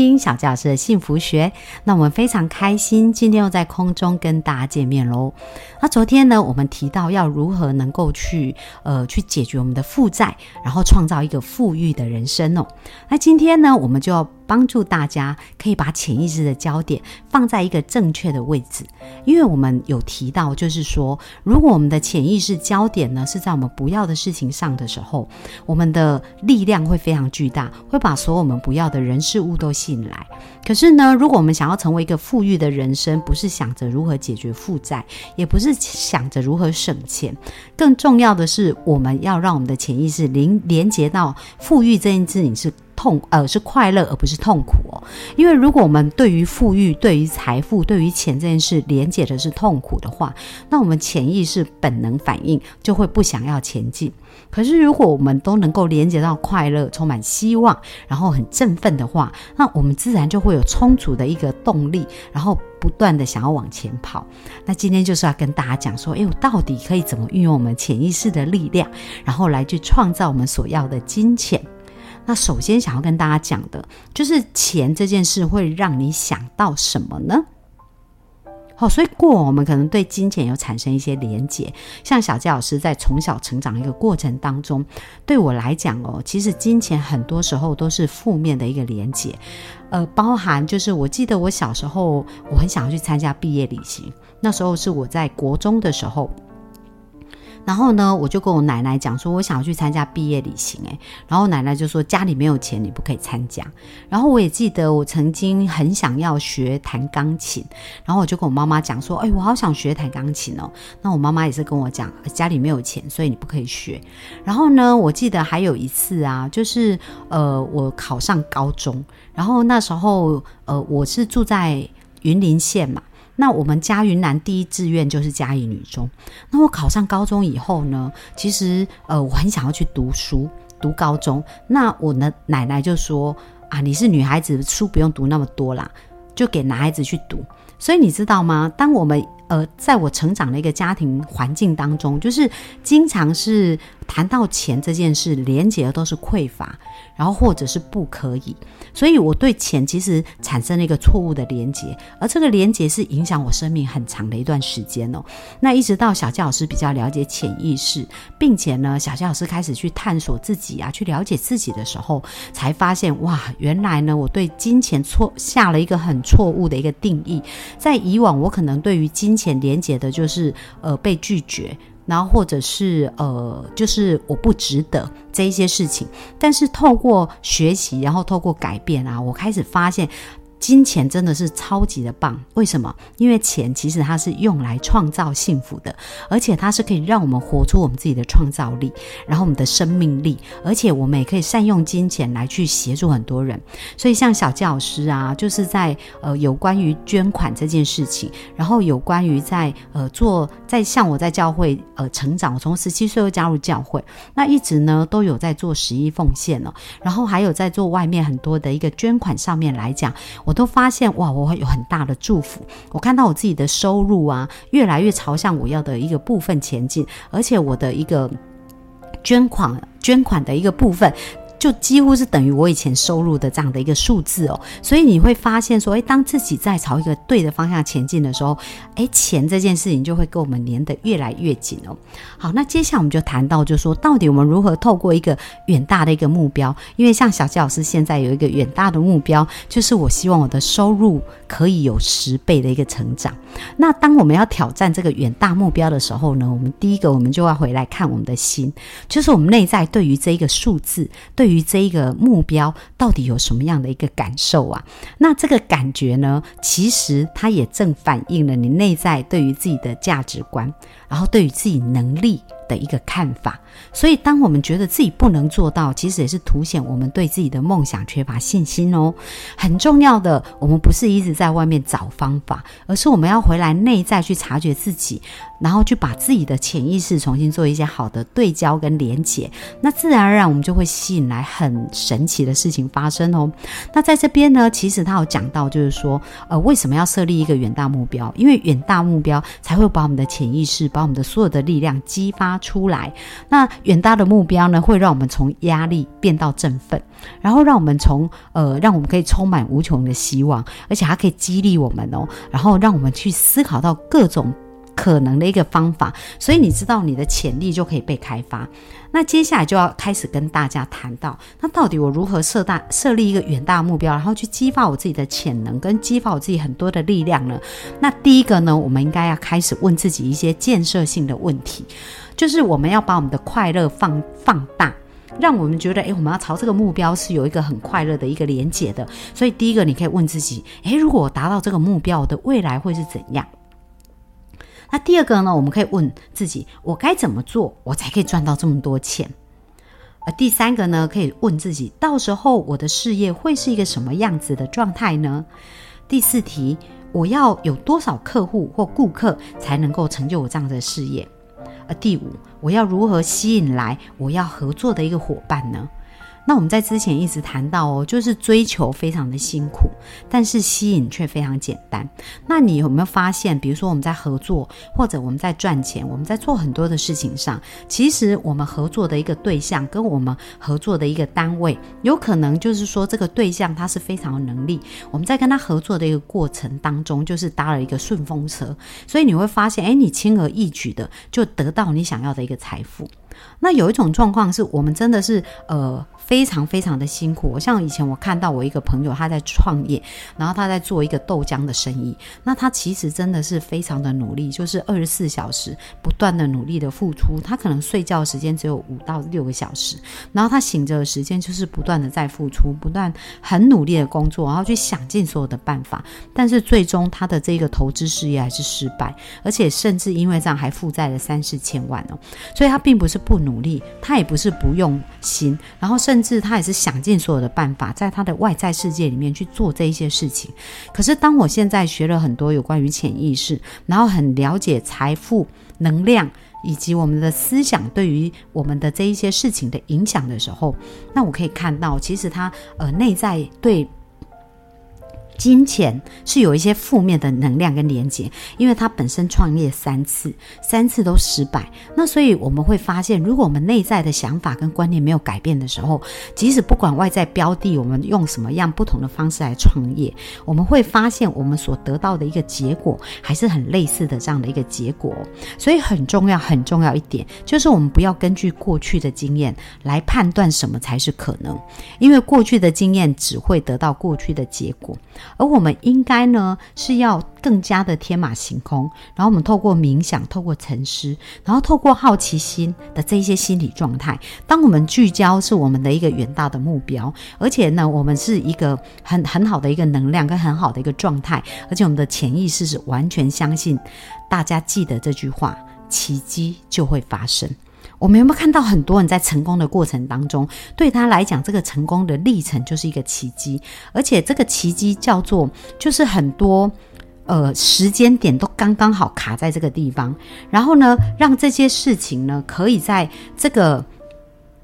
听小教师的幸福学，那我们非常开心，今天又在空中跟大家见面喽。那昨天呢，我们提到要如何能够去呃去解决我们的负债，然后创造一个富裕的人生哦。那今天呢，我们就要。帮助大家可以把潜意识的焦点放在一个正确的位置，因为我们有提到，就是说，如果我们的潜意识焦点呢是在我们不要的事情上的时候，我们的力量会非常巨大，会把所有我们不要的人事物都吸引来。可是呢，如果我们想要成为一个富裕的人生，不是想着如何解决负债，也不是想着如何省钱，更重要的是，我们要让我们的潜意识连连接到富裕这件事情是。痛呃是快乐而不是痛苦哦，因为如果我们对于富裕、对于财富、对于钱这件事连接的是痛苦的话，那我们潜意识本能反应就会不想要前进。可是如果我们都能够连接到快乐、充满希望，然后很振奋的话，那我们自然就会有充足的一个动力，然后不断的想要往前跑。那今天就是要跟大家讲说，哎，我到底可以怎么运用我们潜意识的力量，然后来去创造我们所要的金钱。那首先想要跟大家讲的，就是钱这件事会让你想到什么呢？好，所以过往我们可能对金钱有产生一些连结，像小佳老师在从小成长的一个过程当中，对我来讲哦，其实金钱很多时候都是负面的一个连结，呃，包含就是我记得我小时候我很想要去参加毕业旅行，那时候是我在国中的时候。然后呢，我就跟我奶奶讲说，我想要去参加毕业旅行，诶，然后奶奶就说家里没有钱，你不可以参加。然后我也记得我曾经很想要学弹钢琴，然后我就跟我妈妈讲说，哎，我好想学弹钢琴哦。那我妈妈也是跟我讲，家里没有钱，所以你不可以学。然后呢，我记得还有一次啊，就是呃，我考上高中，然后那时候呃，我是住在云林县嘛。那我们家云南第一志愿就是嘉义女中。那我考上高中以后呢，其实呃我很想要去读书，读高中。那我的奶奶就说啊，你是女孩子，书不用读那么多啦，就给男孩子去读。所以你知道吗？当我们呃在我成长的一个家庭环境当中，就是经常是谈到钱这件事，连结的都是匮乏，然后或者是不可以。所以我对钱其实产生了一个错误的连结，而这个连结是影响我生命很长的一段时间哦。那一直到小教老师比较了解潜意识，并且呢，小教老师开始去探索自己啊，去了解自己的时候，才发现哇，原来呢，我对金钱错下了一个很错误的一个定义。在以往，我可能对于金浅连接的就是呃被拒绝。然后，或者是呃，就是我不值得这一些事情，但是透过学习，然后透过改变啊，我开始发现。金钱真的是超级的棒，为什么？因为钱其实它是用来创造幸福的，而且它是可以让我们活出我们自己的创造力，然后我们的生命力，而且我们也可以善用金钱来去协助很多人。所以像小教师啊，就是在呃有关于捐款这件事情，然后有关于在呃做在像我在教会呃成长，我从十七岁就加入教会，那一直呢都有在做十亿奉献哦，然后还有在做外面很多的一个捐款上面来讲。我都发现哇，我会有很大的祝福。我看到我自己的收入啊，越来越朝向我要的一个部分前进，而且我的一个捐款捐款的一个部分。就几乎是等于我以前收入的这样的一个数字哦，所以你会发现说，诶，当自己在朝一个对的方向前进的时候，诶，钱这件事情就会跟我们连得越来越紧哦。好，那接下来我们就谈到，就是说到底我们如何透过一个远大的一个目标，因为像小纪老师现在有一个远大的目标，就是我希望我的收入可以有十倍的一个成长。那当我们要挑战这个远大目标的时候呢，我们第一个我们就要回来看我们的心，就是我们内在对于这一个数字对。于这一个目标到底有什么样的一个感受啊？那这个感觉呢，其实它也正反映了你内在对于自己的价值观，然后对于自己能力的一个看法。所以，当我们觉得自己不能做到，其实也是凸显我们对自己的梦想缺乏信心哦。很重要的，我们不是一直在外面找方法，而是我们要回来内在去察觉自己，然后去把自己的潜意识重新做一些好的对焦跟连接，那自然而然我们就会吸引来很神奇的事情发生哦。那在这边呢，其实他有讲到，就是说，呃，为什么要设立一个远大目标？因为远大目标才会把我们的潜意识，把我们的所有的力量激发出来。那远大的目标呢，会让我们从压力变到振奋，然后让我们从呃，让我们可以充满无穷的希望，而且还可以激励我们哦，然后让我们去思考到各种可能的一个方法。所以你知道，你的潜力就可以被开发。那接下来就要开始跟大家谈到，那到底我如何设大设立一个远大目标，然后去激发我自己的潜能，跟激发我自己很多的力量呢？那第一个呢，我们应该要开始问自己一些建设性的问题。就是我们要把我们的快乐放放大，让我们觉得，诶，我们要朝这个目标是有一个很快乐的一个连结的。所以第一个，你可以问自己，诶，如果我达到这个目标，我的未来会是怎样？那第二个呢，我们可以问自己，我该怎么做，我才可以赚到这么多钱？而第三个呢，可以问自己，到时候我的事业会是一个什么样子的状态呢？第四题，我要有多少客户或顾客才能够成就我这样的事业？第五，我要如何吸引来我要合作的一个伙伴呢？那我们在之前一直谈到哦，就是追求非常的辛苦，但是吸引却非常简单。那你有没有发现，比如说我们在合作，或者我们在赚钱，我们在做很多的事情上，其实我们合作的一个对象跟我们合作的一个单位，有可能就是说这个对象他是非常有能力，我们在跟他合作的一个过程当中，就是搭了一个顺风车，所以你会发现，哎，你轻而易举的就得到你想要的一个财富。那有一种状况是我们真的是呃。非常非常的辛苦。像以前我看到我一个朋友他在创业，然后他在做一个豆浆的生意。那他其实真的是非常的努力，就是二十四小时不断的努力的付出。他可能睡觉时间只有五到六个小时，然后他醒着的时间就是不断的在付出，不断很努力的工作，然后去想尽所有的办法。但是最终他的这个投资事业还是失败，而且甚至因为这样还负债了三四千万哦。所以他并不是不努力，他也不是不用心，然后甚至他也是想尽所有的办法，在他的外在世界里面去做这一些事情。可是，当我现在学了很多有关于潜意识，然后很了解财富、能量以及我们的思想对于我们的这一些事情的影响的时候，那我可以看到，其实他呃内在对。金钱是有一些负面的能量跟连接，因为他本身创业三次，三次都失败。那所以我们会发现，如果我们内在的想法跟观念没有改变的时候，即使不管外在标的，我们用什么样不同的方式来创业，我们会发现我们所得到的一个结果还是很类似的这样的一个结果。所以很重要很重要一点，就是我们不要根据过去的经验来判断什么才是可能，因为过去的经验只会得到过去的结果。而我们应该呢，是要更加的天马行空，然后我们透过冥想，透过沉思，然后透过好奇心的这一些心理状态，当我们聚焦是我们的一个远大的目标，而且呢，我们是一个很很好的一个能量跟很好的一个状态，而且我们的潜意识是完全相信，大家记得这句话，奇迹就会发生。我们有没有看到很多人在成功的过程当中，对他来讲，这个成功的历程就是一个奇迹，而且这个奇迹叫做，就是很多呃时间点都刚刚好卡在这个地方，然后呢，让这些事情呢，可以在这个。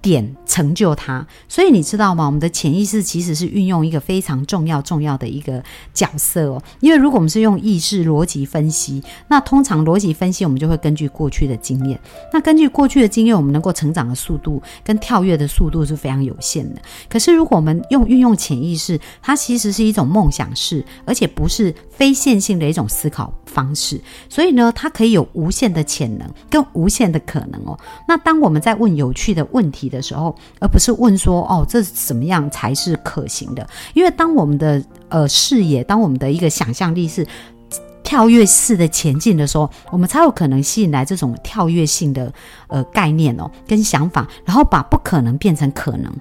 点成就它，所以你知道吗？我们的潜意识其实是运用一个非常重要、重要的一个角色哦。因为如果我们是用意识逻辑分析，那通常逻辑分析我们就会根据过去的经验。那根据过去的经验，我们能够成长的速度跟跳跃的速度是非常有限的。可是如果我们用运用潜意识，它其实是一种梦想式，而且不是非线性的一种思考方式。所以呢，它可以有无限的潜能跟无限的可能哦。那当我们在问有趣的问题的，的时候，而不是问说哦，这怎么样才是可行的？因为当我们的呃视野，当我们的一个想象力是跳跃式的前进的时候，我们才有可能吸引来这种跳跃性的呃概念哦跟想法，然后把不可能变成可能。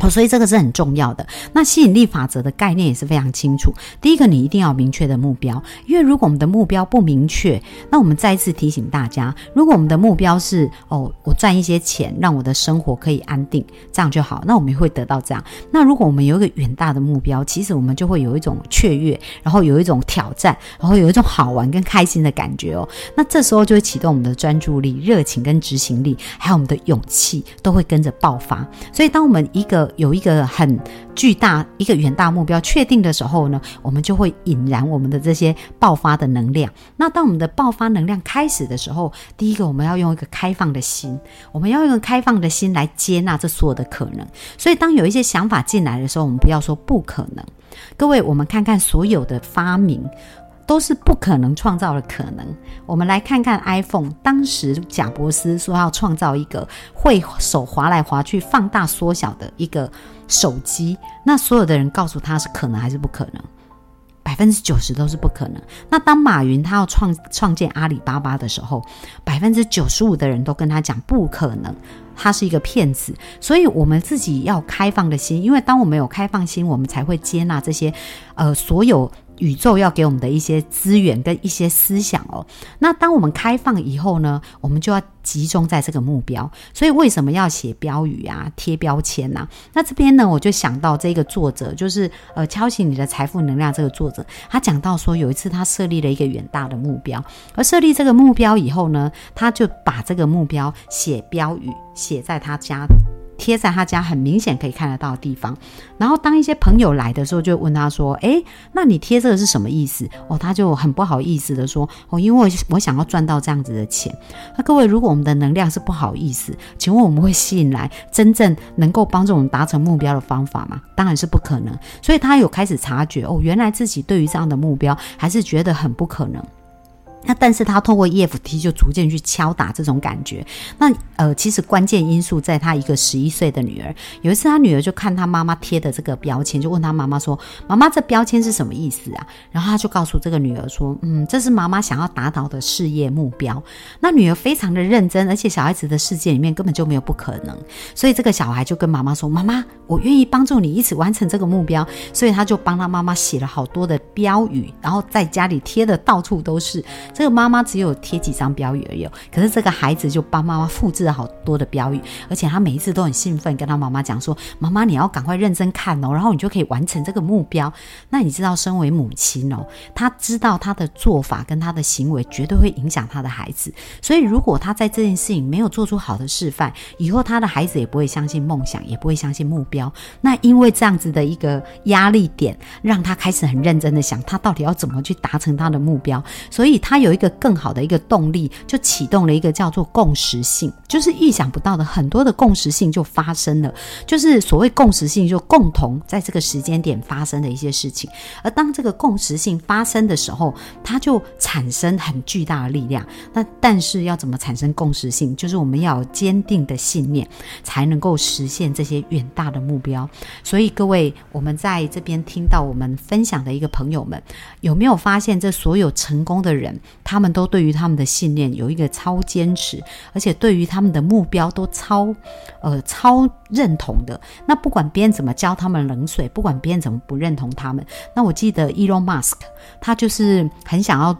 哦，所以这个是很重要的。那吸引力法则的概念也是非常清楚。第一个，你一定要明确的目标，因为如果我们的目标不明确，那我们再一次提醒大家，如果我们的目标是哦，我赚一些钱，让我的生活可以安定，这样就好，那我们也会得到这样。那如果我们有一个远大的目标，其实我们就会有一种雀跃，然后有一种挑战，然后有一种好玩跟开心的感觉哦。那这时候就会启动我们的专注力、热情跟执行力，还有我们的勇气都会跟着爆发。所以，当我们一个有一个很巨大、一个远大目标确定的时候呢，我们就会引燃我们的这些爆发的能量。那当我们的爆发能量开始的时候，第一个我们要用一个开放的心，我们要用开放的心来接纳这所有的可能。所以，当有一些想法进来的时候，我们不要说不可能。各位，我们看看所有的发明。都是不可能创造的可能。我们来看看 iPhone，当时贾伯斯说要创造一个会手滑来滑去、放大缩小的一个手机，那所有的人告诉他是可能还是不可能？百分之九十都是不可能。那当马云他要创创建阿里巴巴的时候，百分之九十五的人都跟他讲不可能，他是一个骗子。所以，我们自己要开放的心，因为当我们有开放心，我们才会接纳这些呃所有。宇宙要给我们的一些资源跟一些思想哦，那当我们开放以后呢，我们就要集中在这个目标。所以为什么要写标语啊、贴标签呐？那这边呢，我就想到这个作者，就是呃，敲醒你的财富能量这个作者，他讲到说，有一次他设立了一个远大的目标，而设立这个目标以后呢，他就把这个目标写标语写在他家。贴在他家很明显可以看得到的地方，然后当一些朋友来的时候，就问他说：“诶，那你贴这个是什么意思？”哦，他就很不好意思的说：“哦，因为我想要赚到这样子的钱。”那各位，如果我们的能量是不好意思，请问我们会吸引来真正能够帮助我们达成目标的方法吗？当然是不可能。所以他有开始察觉哦，原来自己对于这样的目标还是觉得很不可能。那但是他透过 EFT 就逐渐去敲打这种感觉。那呃，其实关键因素在他一个十一岁的女儿。有一次他女儿就看他妈妈贴的这个标签，就问他妈妈说：“妈妈，这标签是什么意思啊？”然后他就告诉这个女儿说：“嗯，这是妈妈想要达到的事业目标。”那女儿非常的认真，而且小孩子的世界里面根本就没有不可能。所以这个小孩就跟妈妈说：“妈妈，我愿意帮助你一起完成这个目标。”所以他就帮他妈妈写了好多的标语，然后在家里贴的到处都是。这个妈妈只有贴几张标语而已，可是这个孩子就帮妈妈复制了好多的标语，而且他每一次都很兴奋，跟他妈妈讲说：“妈妈，你要赶快认真看哦，然后你就可以完成这个目标。”那你知道，身为母亲哦，她知道她的做法跟她的行为绝对会影响她的孩子，所以如果她在这件事情没有做出好的示范，以后她的孩子也不会相信梦想，也不会相信目标。那因为这样子的一个压力点，让他开始很认真的想，他到底要怎么去达成他的目标，所以他。有一个更好的一个动力，就启动了一个叫做共识性，就是意想不到的很多的共识性就发生了。就是所谓共识性，就共同在这个时间点发生的一些事情。而当这个共识性发生的时候，它就产生很巨大的力量。那但是要怎么产生共识性？就是我们要有坚定的信念，才能够实现这些远大的目标。所以各位，我们在这边听到我们分享的一个朋友们，有没有发现这所有成功的人？他们都对于他们的信念有一个超坚持，而且对于他们的目标都超，呃，超认同的。那不管别人怎么浇他们冷水，不管别人怎么不认同他们，那我记得 Elon Musk 他就是很想要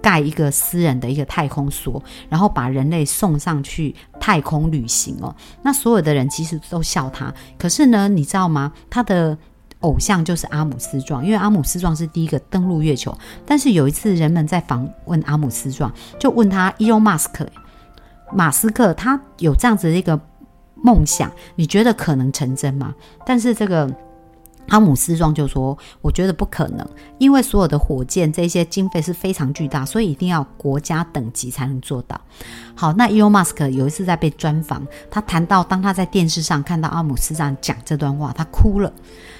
盖一个私人的一个太空梭，然后把人类送上去太空旅行哦。那所有的人其实都笑他，可是呢，你知道吗？他的。偶像就是阿姆斯壮，因为阿姆斯壮是第一个登陆月球。但是有一次，人们在访问阿姆斯壮，就问他伊隆马斯克，马斯克他有这样子的一个梦想，你觉得可能成真吗？但是这个。阿姆斯壮就说：“我觉得不可能，因为所有的火箭这些经费是非常巨大，所以一定要国家等级才能做到。”好，那伊隆马斯克有一次在被专访，他谈到当他在电视上看到阿姆斯壮讲这段话，他哭了，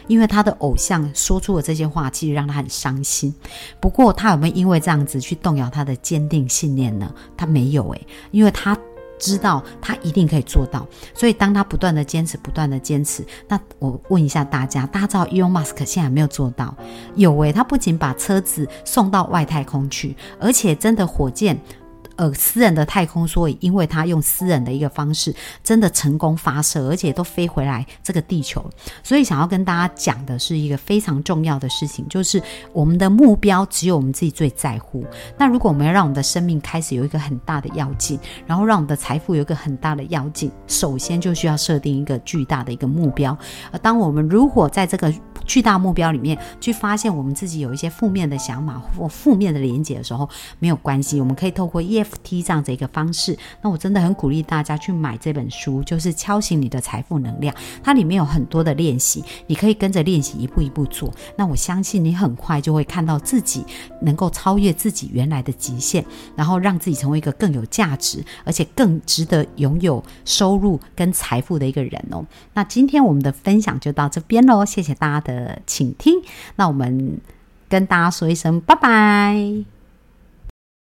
因为他的偶像说出了这些话，其实让他很伤心。不过他有没有因为这样子去动摇他的坚定信念呢？他没有诶，因为他。知道他一定可以做到，所以当他不断的坚持，不断的坚持，那我问一下大家，大家知道 Elon Musk 现在没有做到？有诶，他不仅把车子送到外太空去，而且真的火箭，呃私人的太空梭，因为他用私人的一个方式，真的成功发射，而且都飞回来这个地球。所以想要跟大家讲的是一个非常重要的事情，就是我们的目标只有我们自己最在乎。那如果我们要让我们的生命开始有一个很大的要进，然后让我们的财富有一个很大的要进，首先就需要设定一个巨大的一个目标。而当我们如果在这个巨大目标里面去发现我们自己有一些负面的想法或负面的连接的时候，没有关系，我们可以透过 T 这样子一个方式。那我真的很鼓励大家去买这本书，就是敲醒你的财富能量。它里面有很多的练习，你可以跟着练习一步一步做。那我相信你很快就会看到自己能够超越自己原来的极限，然后让自己成为一个更有价值，而且更值得拥有收入跟财富的一个人哦。那今天我们的分享就到这边喽，谢谢大家的倾听。那我们跟大家说一声拜拜。